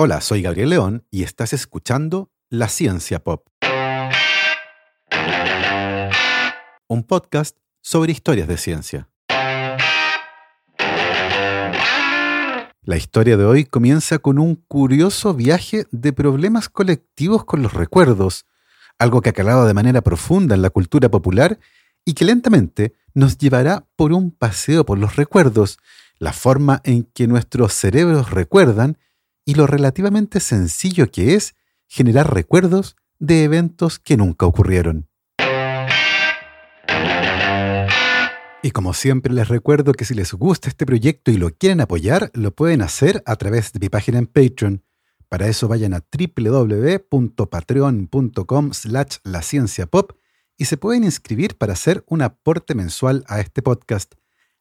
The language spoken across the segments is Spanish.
Hola, soy Gabriel León y estás escuchando La Ciencia Pop. Un podcast sobre historias de ciencia. La historia de hoy comienza con un curioso viaje de problemas colectivos con los recuerdos, algo que ha calado de manera profunda en la cultura popular y que lentamente nos llevará por un paseo por los recuerdos, la forma en que nuestros cerebros recuerdan y lo relativamente sencillo que es generar recuerdos de eventos que nunca ocurrieron. Y como siempre les recuerdo que si les gusta este proyecto y lo quieren apoyar, lo pueden hacer a través de mi página en Patreon. Para eso vayan a www.patreon.com slash la y se pueden inscribir para hacer un aporte mensual a este podcast.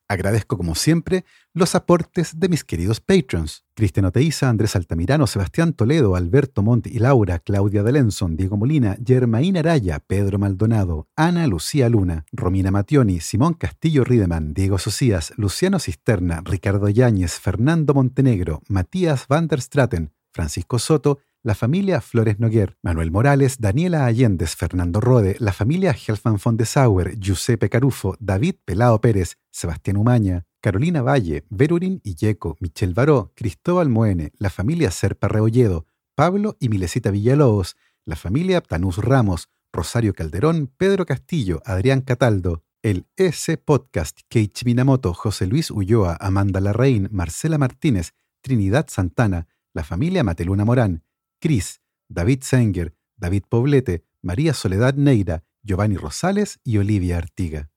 Agradezco como siempre los aportes de mis queridos patrons. Cristian Oteiza, Andrés Altamirano, Sebastián Toledo, Alberto Montt y Laura, Claudia Delenson, Diego Molina, Germaín Araya, Pedro Maldonado, Ana Lucía Luna, Romina Mationi, Simón Castillo Rideman, Diego Socias, Luciano Cisterna, Ricardo Yáñez, Fernando Montenegro, Matías van der Straten, Francisco Soto, la familia Flores Noguer, Manuel Morales, Daniela Allendez, Fernando Rode, la familia Helfman von de Sauer, Giuseppe Carufo, David Pelao Pérez, Sebastián Umaña, Carolina Valle, Verurín Illeco, Michel Baró, Cristóbal Moene, la familia Serpa Reolledo, Pablo y Milesita Villalobos, la familia Tanús Ramos, Rosario Calderón, Pedro Castillo, Adrián Cataldo, el S Podcast, Keiichi Minamoto, José Luis Ulloa, Amanda Larraín, Marcela Martínez, Trinidad Santana, la familia Mateluna Morán, Cris, David Senger, David Poblete, María Soledad Neira, Giovanni Rosales y Olivia Artiga.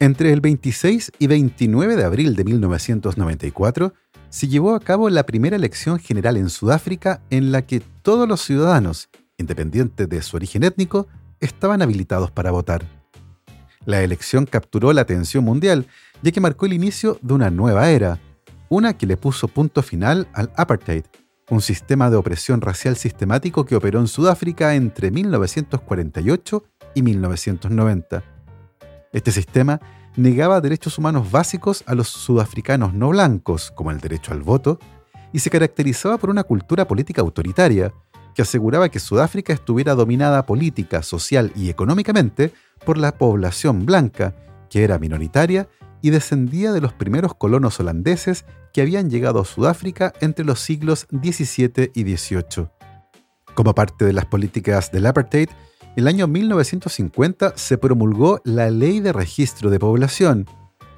Entre el 26 y 29 de abril de 1994, se llevó a cabo la primera elección general en Sudáfrica en la que todos los ciudadanos, independientes de su origen étnico, estaban habilitados para votar. La elección capturó la atención mundial, ya que marcó el inicio de una nueva era, una que le puso punto final al apartheid, un sistema de opresión racial sistemático que operó en Sudáfrica entre 1948 y 1990. Este sistema negaba derechos humanos básicos a los sudafricanos no blancos, como el derecho al voto, y se caracterizaba por una cultura política autoritaria, que aseguraba que Sudáfrica estuviera dominada política, social y económicamente por la población blanca, que era minoritaria y descendía de los primeros colonos holandeses que habían llegado a Sudáfrica entre los siglos XVII y XVIII. Como parte de las políticas del apartheid, el año 1950 se promulgó la Ley de Registro de Población,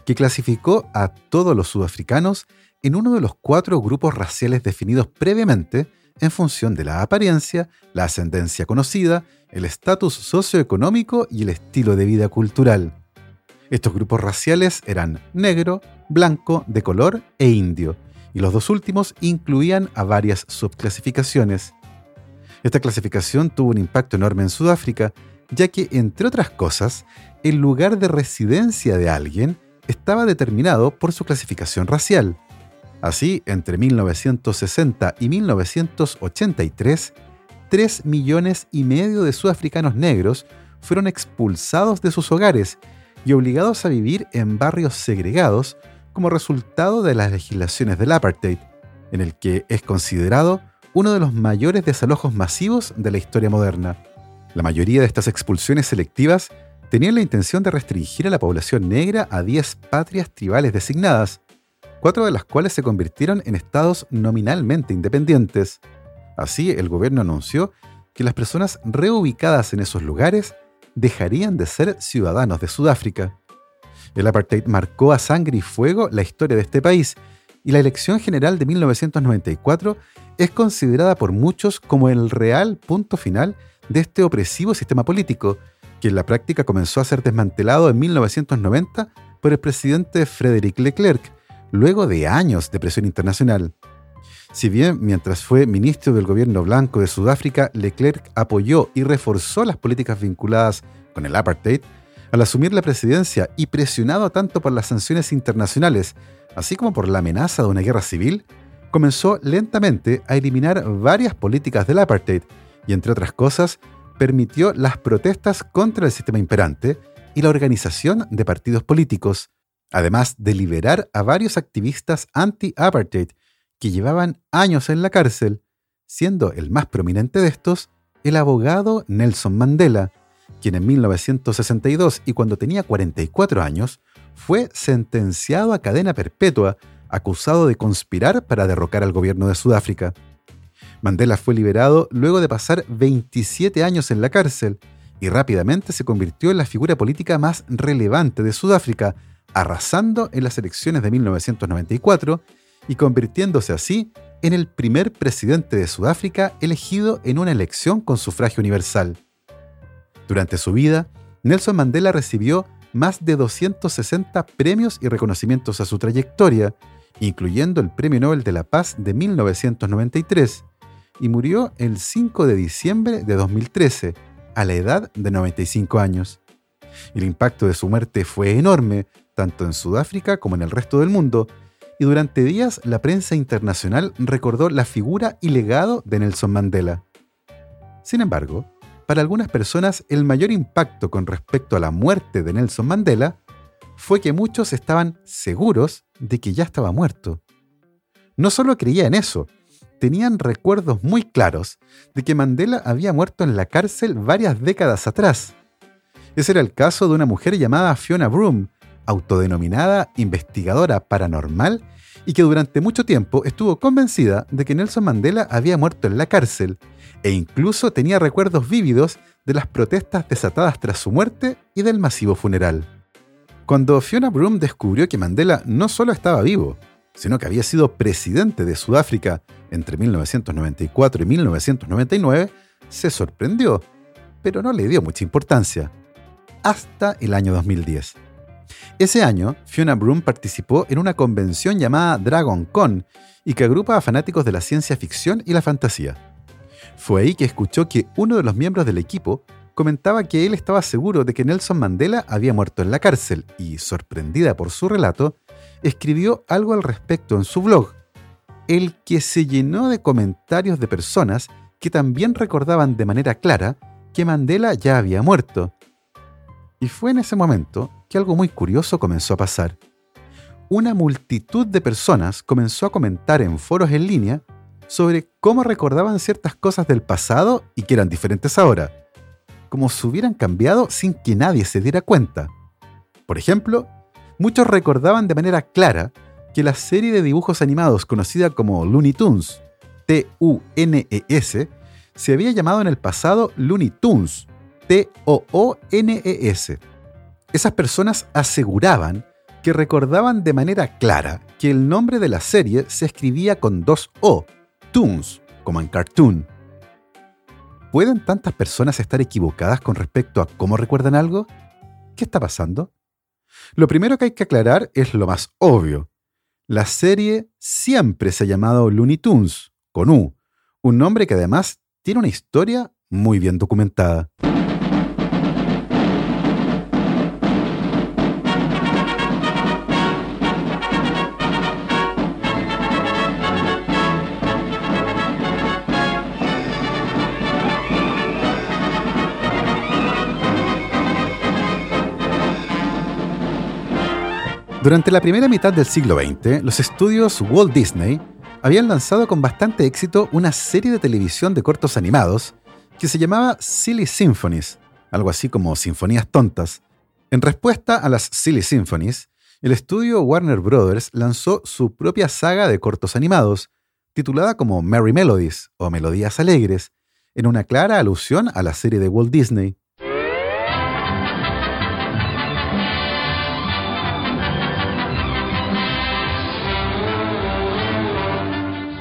que clasificó a todos los sudafricanos en uno de los cuatro grupos raciales definidos previamente en función de la apariencia, la ascendencia conocida, el estatus socioeconómico y el estilo de vida cultural. Estos grupos raciales eran negro, blanco, de color e indio, y los dos últimos incluían a varias subclasificaciones. Esta clasificación tuvo un impacto enorme en Sudáfrica, ya que, entre otras cosas, el lugar de residencia de alguien estaba determinado por su clasificación racial. Así, entre 1960 y 1983, 3 millones y medio de sudafricanos negros fueron expulsados de sus hogares y obligados a vivir en barrios segregados como resultado de las legislaciones del apartheid, en el que es considerado uno de los mayores desalojos masivos de la historia moderna. La mayoría de estas expulsiones selectivas tenían la intención de restringir a la población negra a 10 patrias tribales designadas, cuatro de las cuales se convirtieron en estados nominalmente independientes. Así, el gobierno anunció que las personas reubicadas en esos lugares dejarían de ser ciudadanos de Sudáfrica. El apartheid marcó a sangre y fuego la historia de este país y la elección general de 1994 es considerada por muchos como el real punto final de este opresivo sistema político, que en la práctica comenzó a ser desmantelado en 1990 por el presidente Frédéric Leclerc, luego de años de presión internacional. Si bien mientras fue ministro del gobierno blanco de Sudáfrica, Leclerc apoyó y reforzó las políticas vinculadas con el apartheid, al asumir la presidencia y presionado tanto por las sanciones internacionales así como por la amenaza de una guerra civil, comenzó lentamente a eliminar varias políticas del apartheid y, entre otras cosas, permitió las protestas contra el sistema imperante y la organización de partidos políticos, además de liberar a varios activistas anti-apartheid que llevaban años en la cárcel, siendo el más prominente de estos el abogado Nelson Mandela, quien en 1962 y cuando tenía 44 años fue sentenciado a cadena perpetua acusado de conspirar para derrocar al gobierno de Sudáfrica. Mandela fue liberado luego de pasar 27 años en la cárcel y rápidamente se convirtió en la figura política más relevante de Sudáfrica, arrasando en las elecciones de 1994 y convirtiéndose así en el primer presidente de Sudáfrica elegido en una elección con sufragio universal. Durante su vida, Nelson Mandela recibió más de 260 premios y reconocimientos a su trayectoria, incluyendo el Premio Nobel de la Paz de 1993, y murió el 5 de diciembre de 2013, a la edad de 95 años. El impacto de su muerte fue enorme, tanto en Sudáfrica como en el resto del mundo, y durante días la prensa internacional recordó la figura y legado de Nelson Mandela. Sin embargo, para algunas personas el mayor impacto con respecto a la muerte de Nelson Mandela fue que muchos estaban seguros de que ya estaba muerto. No solo creía en eso, tenían recuerdos muy claros de que Mandela había muerto en la cárcel varias décadas atrás. Ese era el caso de una mujer llamada Fiona Broom, autodenominada investigadora paranormal y que durante mucho tiempo estuvo convencida de que Nelson Mandela había muerto en la cárcel e incluso tenía recuerdos vívidos de las protestas desatadas tras su muerte y del masivo funeral. Cuando Fiona Broom descubrió que Mandela no solo estaba vivo, sino que había sido presidente de Sudáfrica entre 1994 y 1999, se sorprendió, pero no le dio mucha importancia, hasta el año 2010. Ese año, Fiona Broom participó en una convención llamada Dragon Con y que agrupa a fanáticos de la ciencia ficción y la fantasía. Fue ahí que escuchó que uno de los miembros del equipo comentaba que él estaba seguro de que Nelson Mandela había muerto en la cárcel y, sorprendida por su relato, escribió algo al respecto en su blog, el que se llenó de comentarios de personas que también recordaban de manera clara que Mandela ya había muerto. Y fue en ese momento que algo muy curioso comenzó a pasar. Una multitud de personas comenzó a comentar en foros en línea sobre cómo recordaban ciertas cosas del pasado y que eran diferentes ahora, como si hubieran cambiado sin que nadie se diera cuenta. Por ejemplo, muchos recordaban de manera clara que la serie de dibujos animados conocida como Looney Tunes, T-U-N-E-S, se había llamado en el pasado Looney Tunes, T-O-O-N-E-S. Esas personas aseguraban que recordaban de manera clara que el nombre de la serie se escribía con dos O, Toons, como en cartoon. ¿Pueden tantas personas estar equivocadas con respecto a cómo recuerdan algo? ¿Qué está pasando? Lo primero que hay que aclarar es lo más obvio. La serie siempre se ha llamado Looney Tunes, con U, un nombre que además tiene una historia muy bien documentada. Durante la primera mitad del siglo XX, los estudios Walt Disney habían lanzado con bastante éxito una serie de televisión de cortos animados que se llamaba Silly Symphonies, algo así como Sinfonías Tontas. En respuesta a las Silly Symphonies, el estudio Warner Brothers lanzó su propia saga de cortos animados, titulada como Merry Melodies o Melodías Alegres, en una clara alusión a la serie de Walt Disney.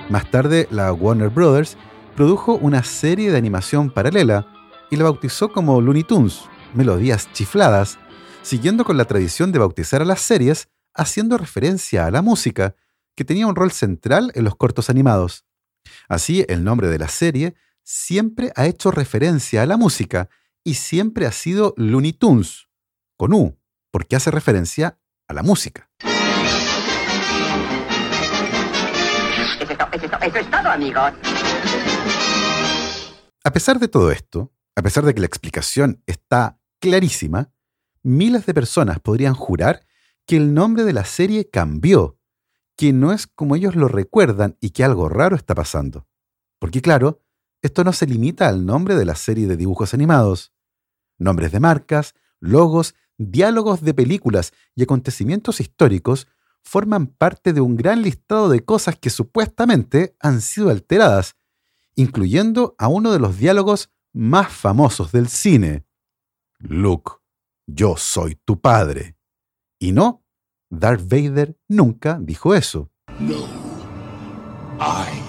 Más tarde, la Warner Brothers produjo una serie de animación paralela y la bautizó como Looney Tunes, Melodías Chifladas, siguiendo con la tradición de bautizar a las series haciendo referencia a la música, que tenía un rol central en los cortos animados. Así, el nombre de la serie siempre ha hecho referencia a la música y siempre ha sido Looney Tunes, con U, porque hace referencia a la música. Eso es, todo, amigos. A pesar de todo esto, a pesar de que la explicación está clarísima, miles de personas podrían jurar que el nombre de la serie cambió, que no es como ellos lo recuerdan y que algo raro está pasando. Porque claro, esto no se limita al nombre de la serie de dibujos animados. Nombres de marcas, logos, diálogos de películas y acontecimientos históricos forman parte de un gran listado de cosas que supuestamente han sido alteradas, incluyendo a uno de los diálogos más famosos del cine. Luke, yo soy tu padre. Y no, Darth Vader nunca dijo eso. No, I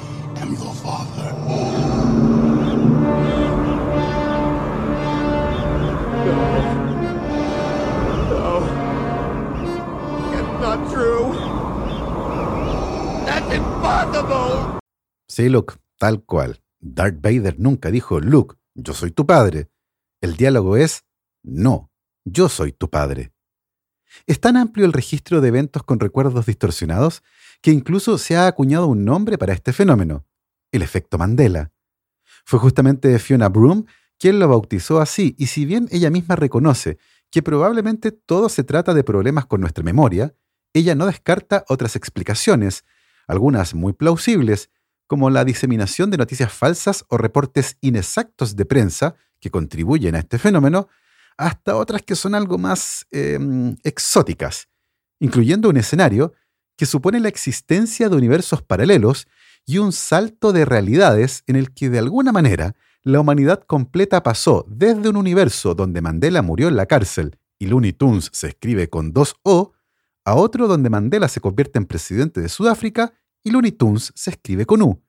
Sí, Luke, tal cual. Darth Vader nunca dijo, Luke, yo soy tu padre. El diálogo es, no, yo soy tu padre. Es tan amplio el registro de eventos con recuerdos distorsionados que incluso se ha acuñado un nombre para este fenómeno, el efecto Mandela. Fue justamente Fiona Broom quien lo bautizó así, y si bien ella misma reconoce que probablemente todo se trata de problemas con nuestra memoria, ella no descarta otras explicaciones, algunas muy plausibles, como la diseminación de noticias falsas o reportes inexactos de prensa que contribuyen a este fenómeno, hasta otras que son algo más em, exóticas, incluyendo un escenario que supone la existencia de universos paralelos y un salto de realidades en el que de alguna manera la humanidad completa pasó desde un universo donde Mandela murió en la cárcel y Looney Tunes se escribe con dos O, a otro donde Mandela se convierte en presidente de Sudáfrica y Looney Tunes se escribe con U,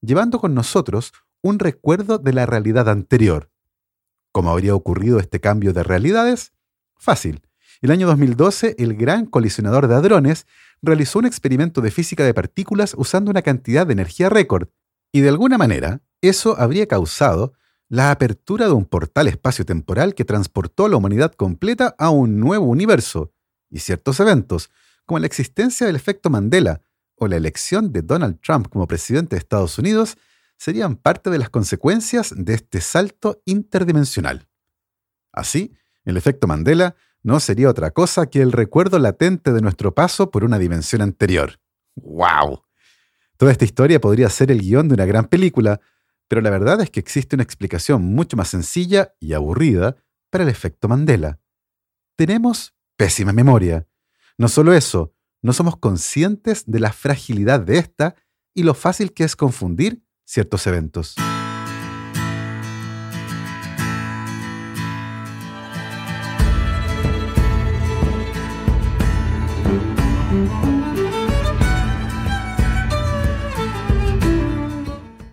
llevando con nosotros un recuerdo de la realidad anterior. ¿Cómo habría ocurrido este cambio de realidades? Fácil. El año 2012, el gran colisionador de hadrones realizó un experimento de física de partículas usando una cantidad de energía récord, y de alguna manera, eso habría causado la apertura de un portal espacio-temporal que transportó a la humanidad completa a un nuevo universo, y ciertos eventos, como la existencia del efecto Mandela o la elección de Donald Trump como presidente de Estados Unidos, serían parte de las consecuencias de este salto interdimensional. Así, el efecto Mandela no sería otra cosa que el recuerdo latente de nuestro paso por una dimensión anterior. ¡Wow! Toda esta historia podría ser el guion de una gran película, pero la verdad es que existe una explicación mucho más sencilla y aburrida para el efecto Mandela. Tenemos pésima memoria. No solo eso, no somos conscientes de la fragilidad de esta y lo fácil que es confundir ciertos eventos.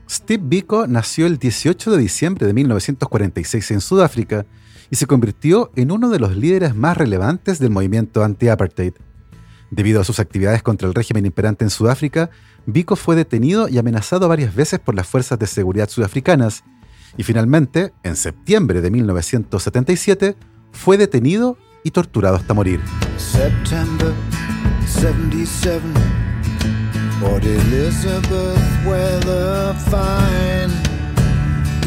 Steve Biko nació el 18 de diciembre de 1946 en Sudáfrica y se convirtió en uno de los líderes más relevantes del movimiento anti-apartheid. Debido a sus actividades contra el régimen imperante en Sudáfrica, Biko fue detenido y amenazado varias veces por las fuerzas de seguridad sudafricanas, y finalmente, en septiembre de 1977, fue detenido y torturado hasta morir. September 77 Port Elizabeth weather fine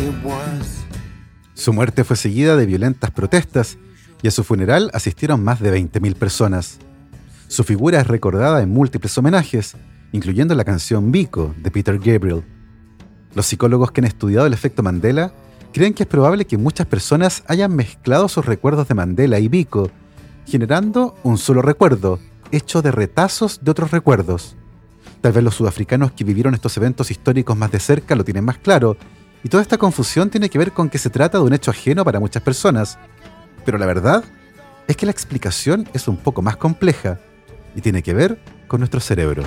It was Su muerte fue seguida de violentas protestas y a su funeral asistieron más de 20.000 personas. Su figura es recordada en múltiples homenajes, incluyendo la canción Biko de Peter Gabriel. Los psicólogos que han estudiado el efecto Mandela creen que es probable que muchas personas hayan mezclado sus recuerdos de Mandela y Biko, generando un solo recuerdo, hecho de retazos de otros recuerdos. Tal vez los sudafricanos que vivieron estos eventos históricos más de cerca lo tienen más claro, y toda esta confusión tiene que ver con que se trata de un hecho ajeno para muchas personas. Pero la verdad es que la explicación es un poco más compleja y tiene que ver con nuestro cerebro.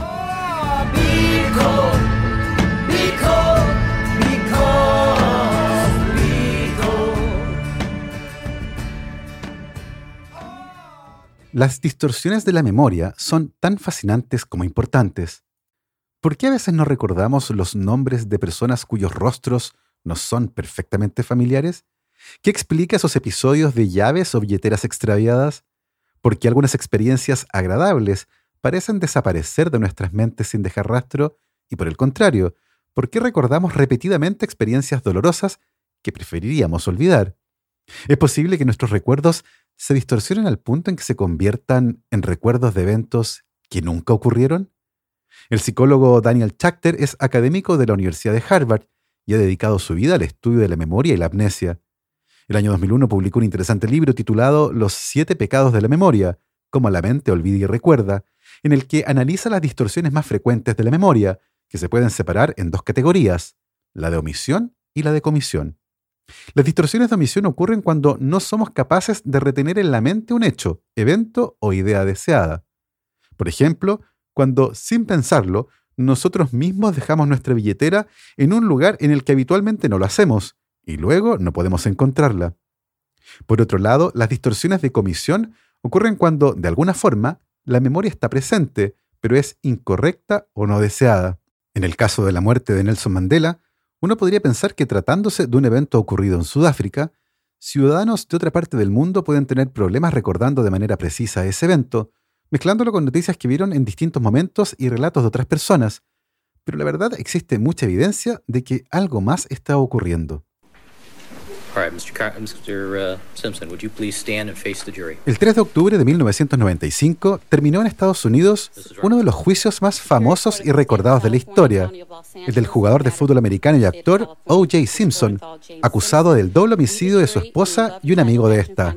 Las distorsiones de la memoria son tan fascinantes como importantes. ¿Por qué a veces no recordamos los nombres de personas cuyos rostros nos son perfectamente familiares? ¿Qué explica esos episodios de llaves o billeteras extraviadas? ¿Por qué algunas experiencias agradables parecen desaparecer de nuestras mentes sin dejar rastro Y por el contrario, ¿por qué recordamos repetidamente experiencias dolorosas que preferiríamos olvidar? Es posible que nuestros recuerdos se distorsionen al punto en que se conviertan en recuerdos de eventos que nunca ocurrieron. El psicólogo Daniel Schachter es académico de la Universidad de Harvard y ha dedicado su vida al estudio de la memoria y la amnesia. El año 2001 publicó un interesante libro titulado Los siete pecados de la memoria, como la mente olvida y recuerda, en el que analiza las distorsiones más frecuentes de la memoria, que se pueden separar en dos categorías, la de omisión y la de comisión. Las distorsiones de omisión ocurren cuando no somos capaces de retener en la mente un hecho, evento o idea deseada. Por ejemplo, cuando, sin pensarlo, nosotros mismos dejamos nuestra billetera en un lugar en el que habitualmente no lo hacemos, y luego no podemos encontrarla. Por otro lado, las distorsiones de comisión ocurren cuando, de alguna forma, la memoria está presente, pero es incorrecta o no deseada. En el caso de la muerte de Nelson Mandela, uno podría pensar que tratándose de un evento ocurrido en Sudáfrica, ciudadanos de otra parte del mundo pueden tener problemas recordando de manera precisa ese evento, mezclándolo con noticias que vieron en distintos momentos y relatos de otras personas. Pero la verdad existe mucha evidencia de que algo más está ocurriendo. El 3 de octubre de 1995 terminó en Estados Unidos uno de los juicios más famosos y recordados de la historia, el del jugador de fútbol americano y actor O.J. Simpson, acusado del doble homicidio de su esposa y un amigo de esta.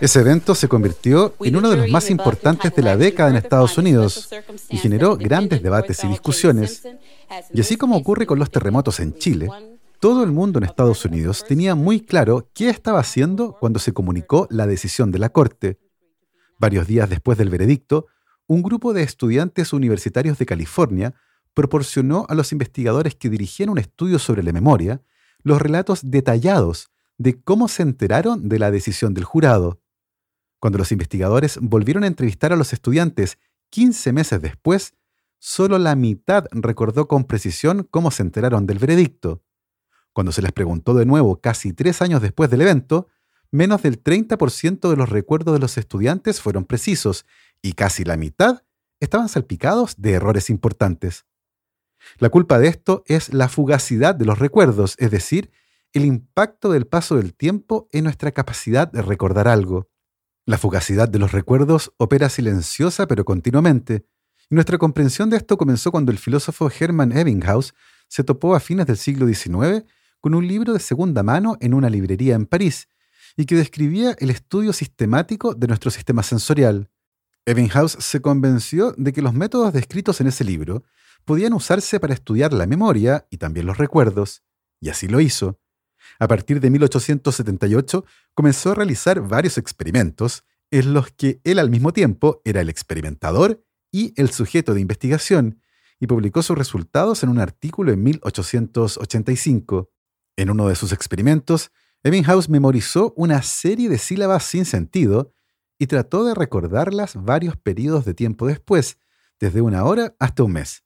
Ese evento se convirtió en uno de los más importantes de la década en Estados Unidos y generó grandes debates y discusiones. Y así como ocurre con los terremotos en Chile, todo el mundo en Estados Unidos tenía muy claro qué estaba haciendo cuando se comunicó la decisión de la Corte. Varios días después del veredicto, un grupo de estudiantes universitarios de California proporcionó a los investigadores que dirigían un estudio sobre la memoria los relatos detallados de cómo se enteraron de la decisión del jurado. Cuando los investigadores volvieron a entrevistar a los estudiantes 15 meses después, solo la mitad recordó con precisión cómo se enteraron del veredicto. Cuando se les preguntó de nuevo casi tres años después del evento, menos del 30% de los recuerdos de los estudiantes fueron precisos y casi la mitad estaban salpicados de errores importantes. La culpa de esto es la fugacidad de los recuerdos, es decir, el impacto del paso del tiempo en nuestra capacidad de recordar algo. La fugacidad de los recuerdos opera silenciosa pero continuamente, y nuestra comprensión de esto comenzó cuando el filósofo Hermann Ebbinghaus se topó a fines del siglo XIX con un libro de segunda mano en una librería en París, y que describía el estudio sistemático de nuestro sistema sensorial. Ebbinghaus se convenció de que los métodos descritos en ese libro podían usarse para estudiar la memoria y también los recuerdos, y así lo hizo. A partir de 1878 comenzó a realizar varios experimentos en los que él al mismo tiempo era el experimentador y el sujeto de investigación, y publicó sus resultados en un artículo en 1885. En uno de sus experimentos, Ebbinghaus memorizó una serie de sílabas sin sentido y trató de recordarlas varios periodos de tiempo después, desde una hora hasta un mes.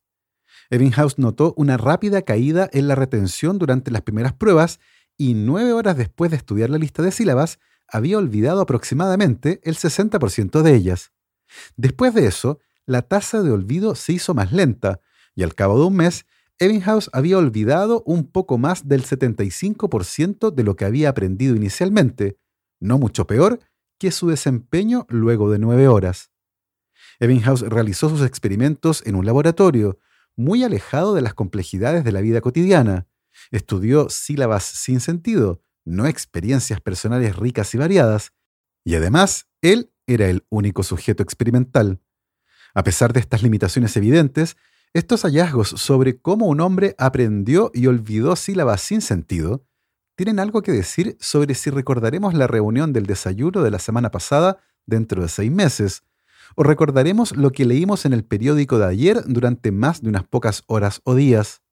Ebbinghaus notó una rápida caída en la retención durante las primeras pruebas y nueve horas después de estudiar la lista de sílabas, había olvidado aproximadamente el 60% de ellas. Después de eso, la tasa de olvido se hizo más lenta, y al cabo de un mes, Ebbinghaus había olvidado un poco más del 75% de lo que había aprendido inicialmente, no mucho peor que su desempeño luego de nueve horas. Ebbinghaus realizó sus experimentos en un laboratorio, muy alejado de las complejidades de la vida cotidiana, Estudió sílabas sin sentido, no experiencias personales ricas y variadas, y además él era el único sujeto experimental. A pesar de estas limitaciones evidentes, estos hallazgos sobre cómo un hombre aprendió y olvidó sílabas sin sentido tienen algo que decir sobre si recordaremos la reunión del desayuno de la semana pasada dentro de seis meses, o recordaremos lo que leímos en el periódico de ayer durante más de unas pocas horas o días.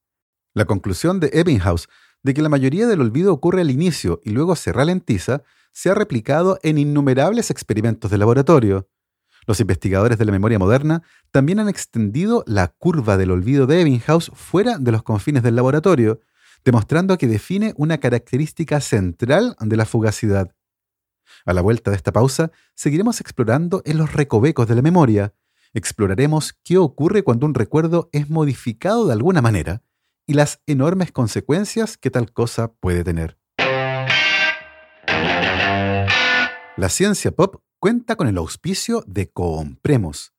La conclusión de Ebbinghaus de que la mayoría del olvido ocurre al inicio y luego se ralentiza se ha replicado en innumerables experimentos de laboratorio. Los investigadores de la memoria moderna también han extendido la curva del olvido de Ebbinghaus fuera de los confines del laboratorio, demostrando que define una característica central de la fugacidad. A la vuelta de esta pausa, seguiremos explorando en los recovecos de la memoria. Exploraremos qué ocurre cuando un recuerdo es modificado de alguna manera y las enormes consecuencias que tal cosa puede tener. La ciencia pop cuenta con el auspicio de Compremos.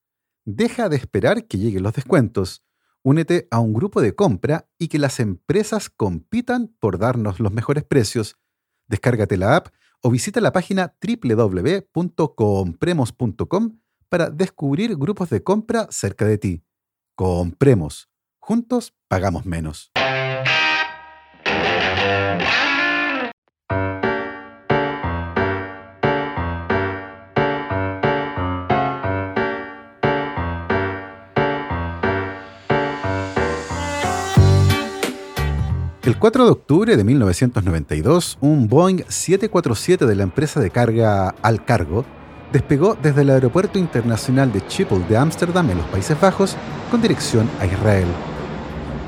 Deja de esperar que lleguen los descuentos. Únete a un grupo de compra y que las empresas compitan por darnos los mejores precios. Descárgate la app o visita la página www.compremos.com para descubrir grupos de compra cerca de ti. Compremos. Juntos pagamos menos. El 4 de octubre de 1992, un Boeing 747 de la empresa de carga Al Cargo despegó desde el Aeropuerto Internacional de Schiphol de Ámsterdam en los Países Bajos con dirección a Israel.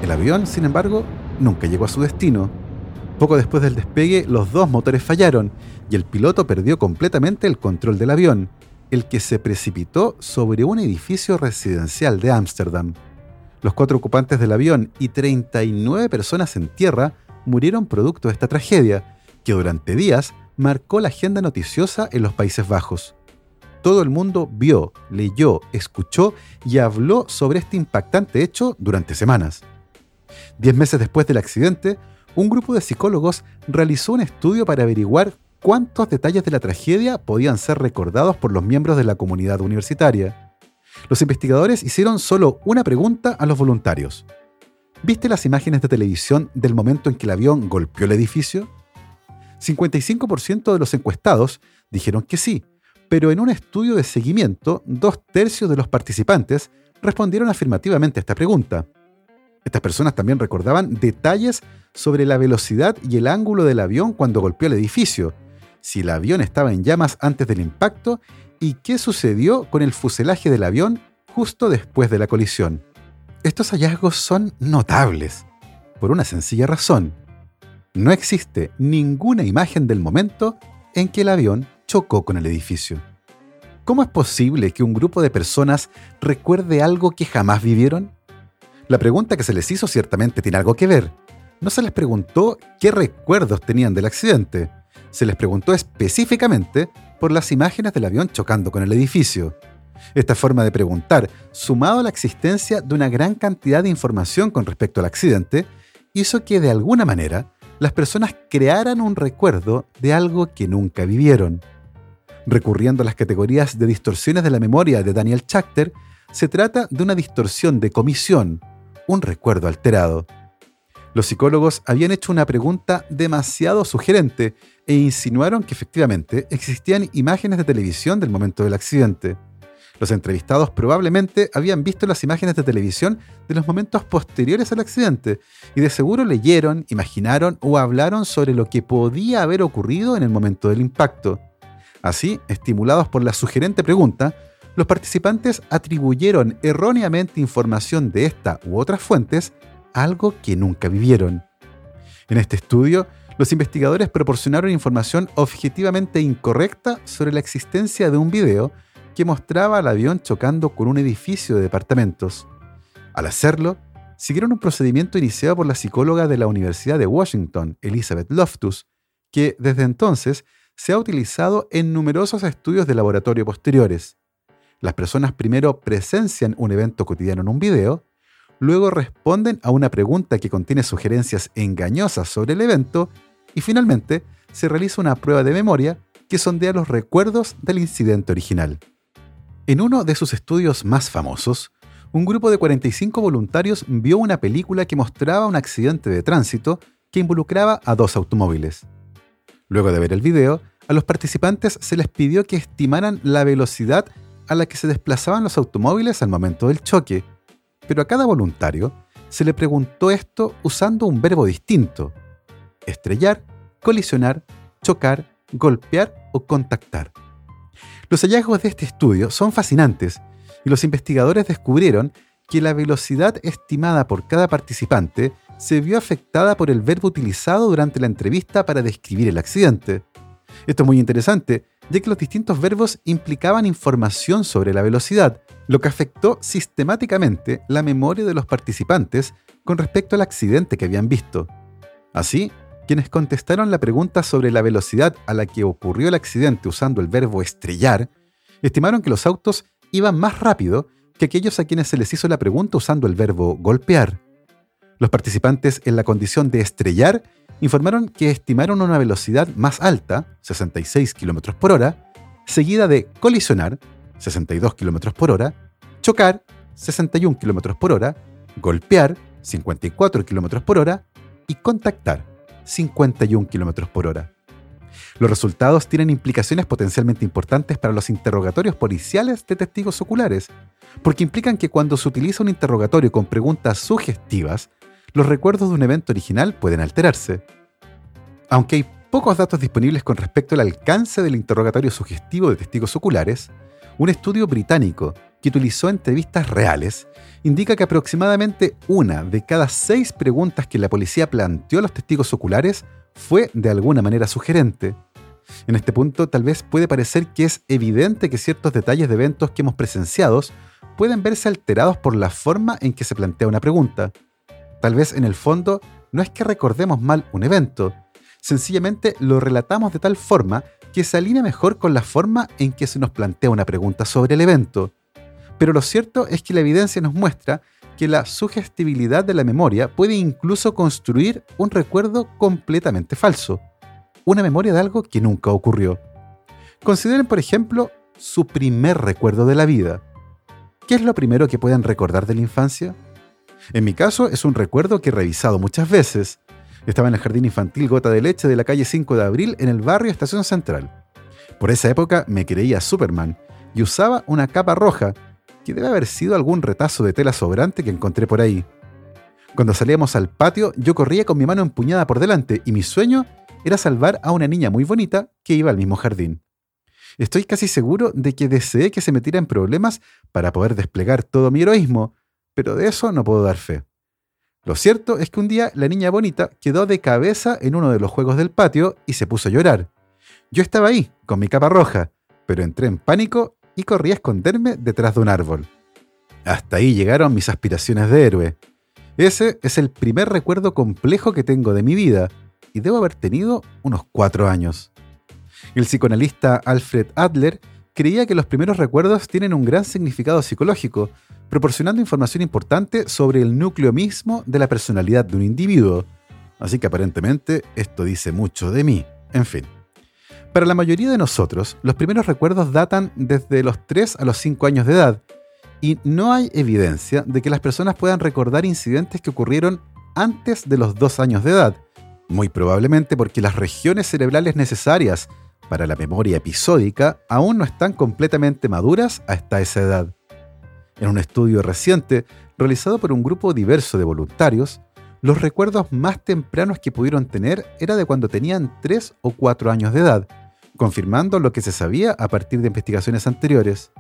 El avión, sin embargo, nunca llegó a su destino. Poco después del despegue, los dos motores fallaron y el piloto perdió completamente el control del avión, el que se precipitó sobre un edificio residencial de Ámsterdam. Los cuatro ocupantes del avión y 39 personas en tierra murieron producto de esta tragedia, que durante días marcó la agenda noticiosa en los Países Bajos. Todo el mundo vio, leyó, escuchó y habló sobre este impactante hecho durante semanas. Diez meses después del accidente, un grupo de psicólogos realizó un estudio para averiguar cuántos detalles de la tragedia podían ser recordados por los miembros de la comunidad universitaria los investigadores hicieron solo una pregunta a los voluntarios. ¿Viste las imágenes de televisión del momento en que el avión golpeó el edificio? 55% de los encuestados dijeron que sí, pero en un estudio de seguimiento, dos tercios de los participantes respondieron afirmativamente a esta pregunta. Estas personas también recordaban detalles sobre la velocidad y el ángulo del avión cuando golpeó el edificio, si el avión estaba en llamas antes del impacto y qué sucedió con el fuselaje del avión justo después de la colisión. Estos hallazgos son notables, por una sencilla razón. No existe ninguna imagen del momento en que el avión chocó con el edificio. ¿Cómo es posible que un grupo de personas recuerde algo que jamás vivieron? La pregunta que se les hizo ciertamente tiene algo que ver. No se les preguntó qué recuerdos tenían del accidente, se les preguntó específicamente por las imágenes del avión chocando con el edificio. Esta forma de preguntar, sumado a la existencia de una gran cantidad de información con respecto al accidente, hizo que de alguna manera las personas crearan un recuerdo de algo que nunca vivieron. Recurriendo a las categorías de distorsiones de la memoria de Daniel Schachter, se trata de una distorsión de comisión, un recuerdo alterado. Los psicólogos habían hecho una pregunta demasiado sugerente e insinuaron que efectivamente existían imágenes de televisión del momento del accidente. Los entrevistados probablemente habían visto las imágenes de televisión de los momentos posteriores al accidente y de seguro leyeron, imaginaron o hablaron sobre lo que podía haber ocurrido en el momento del impacto. Así, estimulados por la sugerente pregunta, los participantes atribuyeron erróneamente información de esta u otras fuentes algo que nunca vivieron. En este estudio, los investigadores proporcionaron información objetivamente incorrecta sobre la existencia de un video que mostraba al avión chocando con un edificio de departamentos. Al hacerlo, siguieron un procedimiento iniciado por la psicóloga de la Universidad de Washington, Elizabeth Loftus, que desde entonces se ha utilizado en numerosos estudios de laboratorio posteriores. Las personas primero presencian un evento cotidiano en un video luego responden a una pregunta que contiene sugerencias engañosas sobre el evento y finalmente se realiza una prueba de memoria que sondea los recuerdos del incidente original. En uno de sus estudios más famosos, un grupo de 45 voluntarios vio una película que mostraba un accidente de tránsito que involucraba a dos automóviles. Luego de ver el video, a los participantes se les pidió que estimaran la velocidad a la que se desplazaban los automóviles al momento del choque, pero a cada voluntario se le preguntó esto usando un verbo distinto. Estrellar, colisionar, chocar, golpear o contactar. Los hallazgos de este estudio son fascinantes y los investigadores descubrieron que la velocidad estimada por cada participante se vio afectada por el verbo utilizado durante la entrevista para describir el accidente. Esto es muy interesante, ya que los distintos verbos implicaban información sobre la velocidad, lo que afectó sistemáticamente la memoria de los participantes con respecto al accidente que habían visto. Así, quienes contestaron la pregunta sobre la velocidad a la que ocurrió el accidente usando el verbo estrellar, estimaron que los autos iban más rápido que aquellos a quienes se les hizo la pregunta usando el verbo golpear. Los participantes en la condición de estrellar informaron que estimaron una velocidad más alta, 66 km por hora, seguida de colisionar, 62 km por hora, chocar, 61 km por hora, golpear, 54 km por hora, y contactar, 51 km por hora. Los resultados tienen implicaciones potencialmente importantes para los interrogatorios policiales de testigos oculares, porque implican que cuando se utiliza un interrogatorio con preguntas sugestivas, los recuerdos de un evento original pueden alterarse. Aunque hay pocos datos disponibles con respecto al alcance del interrogatorio sugestivo de testigos oculares, un estudio británico que utilizó entrevistas reales indica que aproximadamente una de cada seis preguntas que la policía planteó a los testigos oculares fue de alguna manera sugerente. En este punto tal vez puede parecer que es evidente que ciertos detalles de eventos que hemos presenciado pueden verse alterados por la forma en que se plantea una pregunta. Tal vez en el fondo no es que recordemos mal un evento, sencillamente lo relatamos de tal forma que se alinea mejor con la forma en que se nos plantea una pregunta sobre el evento. Pero lo cierto es que la evidencia nos muestra que la sugestibilidad de la memoria puede incluso construir un recuerdo completamente falso, una memoria de algo que nunca ocurrió. Consideren, por ejemplo, su primer recuerdo de la vida. ¿Qué es lo primero que pueden recordar de la infancia? En mi caso es un recuerdo que he revisado muchas veces. Estaba en el jardín infantil Gota de Leche de la calle 5 de Abril en el barrio Estación Central. Por esa época me creía Superman y usaba una capa roja, que debe haber sido algún retazo de tela sobrante que encontré por ahí. Cuando salíamos al patio, yo corría con mi mano empuñada por delante y mi sueño era salvar a una niña muy bonita que iba al mismo jardín. Estoy casi seguro de que deseé que se metiera en problemas para poder desplegar todo mi heroísmo, pero de eso no puedo dar fe. Lo cierto es que un día la niña bonita quedó de cabeza en uno de los juegos del patio y se puso a llorar. Yo estaba ahí, con mi capa roja, pero entré en pánico y corrí a esconderme detrás de un árbol. Hasta ahí llegaron mis aspiraciones de héroe. Ese es el primer recuerdo complejo que tengo de mi vida, y debo haber tenido unos cuatro años. El psicoanalista Alfred Adler creía que los primeros recuerdos tienen un gran significado psicológico, proporcionando información importante sobre el núcleo mismo de la personalidad de un individuo. Así que aparentemente esto dice mucho de mí. En fin. Para la mayoría de nosotros, los primeros recuerdos datan desde los 3 a los 5 años de edad, y no hay evidencia de que las personas puedan recordar incidentes que ocurrieron antes de los 2 años de edad, muy probablemente porque las regiones cerebrales necesarias para la memoria episódica aún no están completamente maduras hasta esa edad. En un estudio reciente, realizado por un grupo diverso de voluntarios, los recuerdos más tempranos que pudieron tener era de cuando tenían 3 o 4 años de edad, confirmando lo que se sabía a partir de investigaciones anteriores.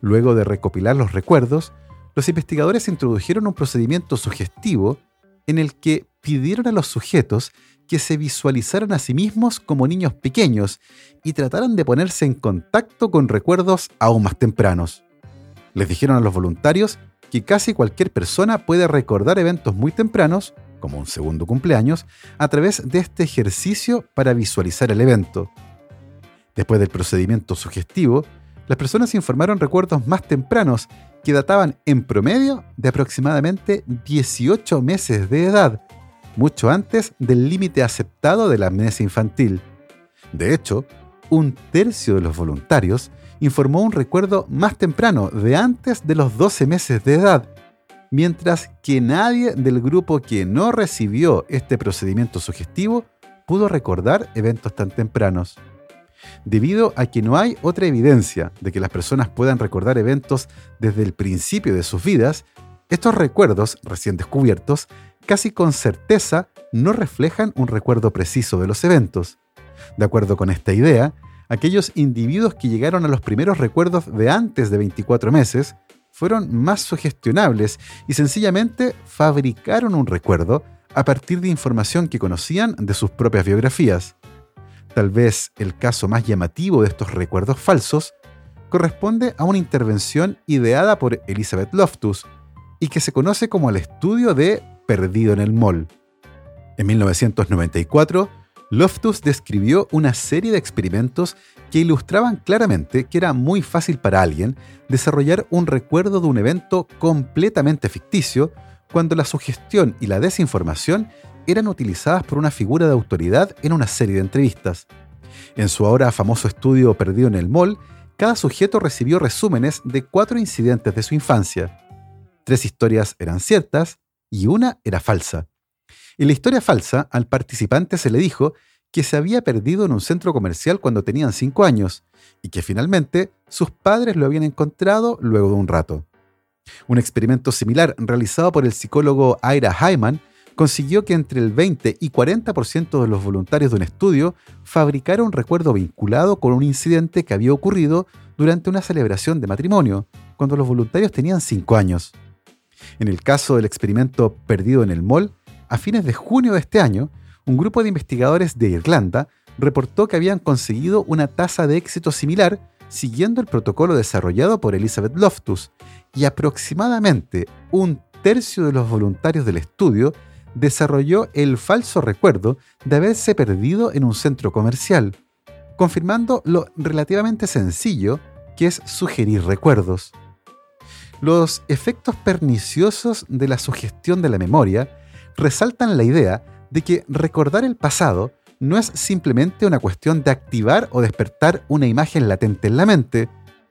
Luego de recopilar los recuerdos, los investigadores introdujeron un procedimiento sugestivo en el que pidieron a los sujetos que se visualizaran a sí mismos como niños pequeños y trataran de ponerse en contacto con recuerdos aún más tempranos. Les dijeron a los voluntarios que casi cualquier persona puede recordar eventos muy tempranos, como un segundo cumpleaños, a través de este ejercicio para visualizar el evento. Después del procedimiento sugestivo, las personas informaron recuerdos más tempranos que databan en promedio de aproximadamente 18 meses de edad, mucho antes del límite aceptado de la amnesia infantil. De hecho, un tercio de los voluntarios informó un recuerdo más temprano, de antes de los 12 meses de edad, mientras que nadie del grupo que no recibió este procedimiento sugestivo pudo recordar eventos tan tempranos. Debido a que no hay otra evidencia de que las personas puedan recordar eventos desde el principio de sus vidas, estos recuerdos recién descubiertos casi con certeza no reflejan un recuerdo preciso de los eventos. De acuerdo con esta idea, aquellos individuos que llegaron a los primeros recuerdos de antes de 24 meses fueron más sugestionables y sencillamente fabricaron un recuerdo a partir de información que conocían de sus propias biografías. Tal vez el caso más llamativo de estos recuerdos falsos corresponde a una intervención ideada por Elizabeth Loftus y que se conoce como el estudio de Perdido en el Mall. En 1994, Loftus describió una serie de experimentos que ilustraban claramente que era muy fácil para alguien desarrollar un recuerdo de un evento completamente ficticio cuando la sugestión y la desinformación eran utilizadas por una figura de autoridad en una serie de entrevistas. En su ahora famoso estudio Perdido en el Mall, cada sujeto recibió resúmenes de cuatro incidentes de su infancia. Tres historias eran ciertas y una era falsa. En la historia falsa, al participante se le dijo que se había perdido en un centro comercial cuando tenían cinco años y que finalmente sus padres lo habían encontrado luego de un rato. Un experimento similar realizado por el psicólogo Ira Hyman consiguió que entre el 20 y 40% de los voluntarios de un estudio fabricara un recuerdo vinculado con un incidente que había ocurrido durante una celebración de matrimonio, cuando los voluntarios tenían 5 años. En el caso del experimento Perdido en el Mall, a fines de junio de este año, un grupo de investigadores de Irlanda reportó que habían conseguido una tasa de éxito similar siguiendo el protocolo desarrollado por Elizabeth Loftus, y aproximadamente un tercio de los voluntarios del estudio desarrolló el falso recuerdo de haberse perdido en un centro comercial, confirmando lo relativamente sencillo que es sugerir recuerdos. Los efectos perniciosos de la sugestión de la memoria resaltan la idea de que recordar el pasado no es simplemente una cuestión de activar o despertar una imagen latente en la mente,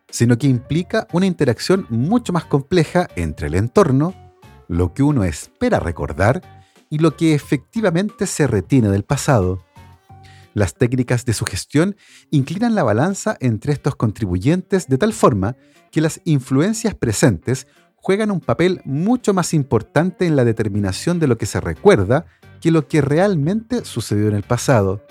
sino que implica una interacción mucho más compleja entre el entorno, lo que uno espera recordar y lo que efectivamente se retiene del pasado. Las técnicas de sugestión inclinan la balanza entre estos contribuyentes de tal forma que las influencias presentes juegan un papel mucho más importante en la determinación de lo que se recuerda que lo que realmente sucedió en el pasado.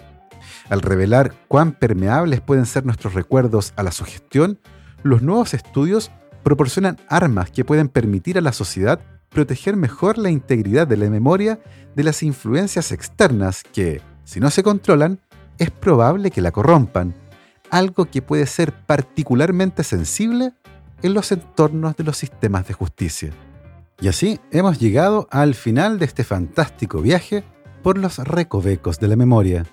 Al revelar cuán permeables pueden ser nuestros recuerdos a la sugestión, los nuevos estudios proporcionan armas que pueden permitir a la sociedad proteger mejor la integridad de la memoria de las influencias externas que, si no se controlan, es probable que la corrompan, algo que puede ser particularmente sensible en los entornos de los sistemas de justicia. Y así hemos llegado al final de este fantástico viaje por los recovecos de la memoria.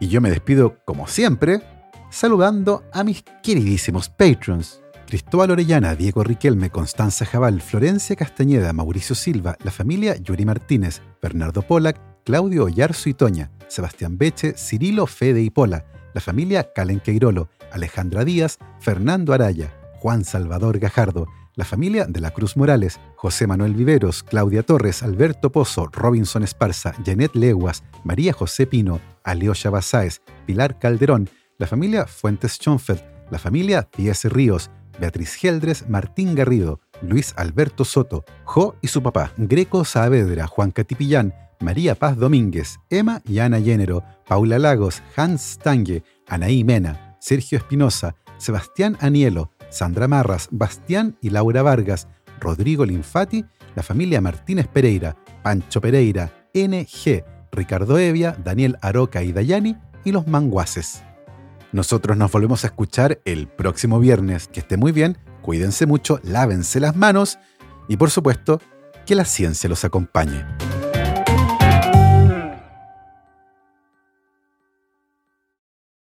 Y yo me despido, como siempre, saludando a mis queridísimos patrons. Cristóbal Orellana, Diego Riquelme, Constanza Jabal, Florencia Castañeda, Mauricio Silva, la familia Yuri Martínez, Bernardo Polak, Claudio Oyarzo y Toña, Sebastián Beche, Cirilo Fede y Pola, la familia Calen Queirolo, Alejandra Díaz, Fernando Araya, Juan Salvador Gajardo, la familia de la Cruz Morales, José Manuel Viveros, Claudia Torres, Alberto Pozo, Robinson Esparza, Janet Leguas, María José Pino, Aleosha Basáez, Pilar Calderón, la familia Fuentes Schonfeld, la familia Diez Ríos, Beatriz Geldres, Martín Garrido, Luis Alberto Soto, Jo y su papá, Greco Saavedra, Juan Catipillán, María Paz Domínguez, Emma y Ana Llénero, Paula Lagos, Hans Stange, Anaí Mena, Sergio Espinosa, Sebastián Anielo, Sandra Marras, Bastián y Laura Vargas, Rodrigo Linfati, la familia Martínez Pereira, Pancho Pereira, NG, Ricardo Evia, Daniel Aroca y Dayani y los manguaces. Nosotros nos volvemos a escuchar el próximo viernes. Que esté muy bien, cuídense mucho, lávense las manos y por supuesto, que la ciencia los acompañe.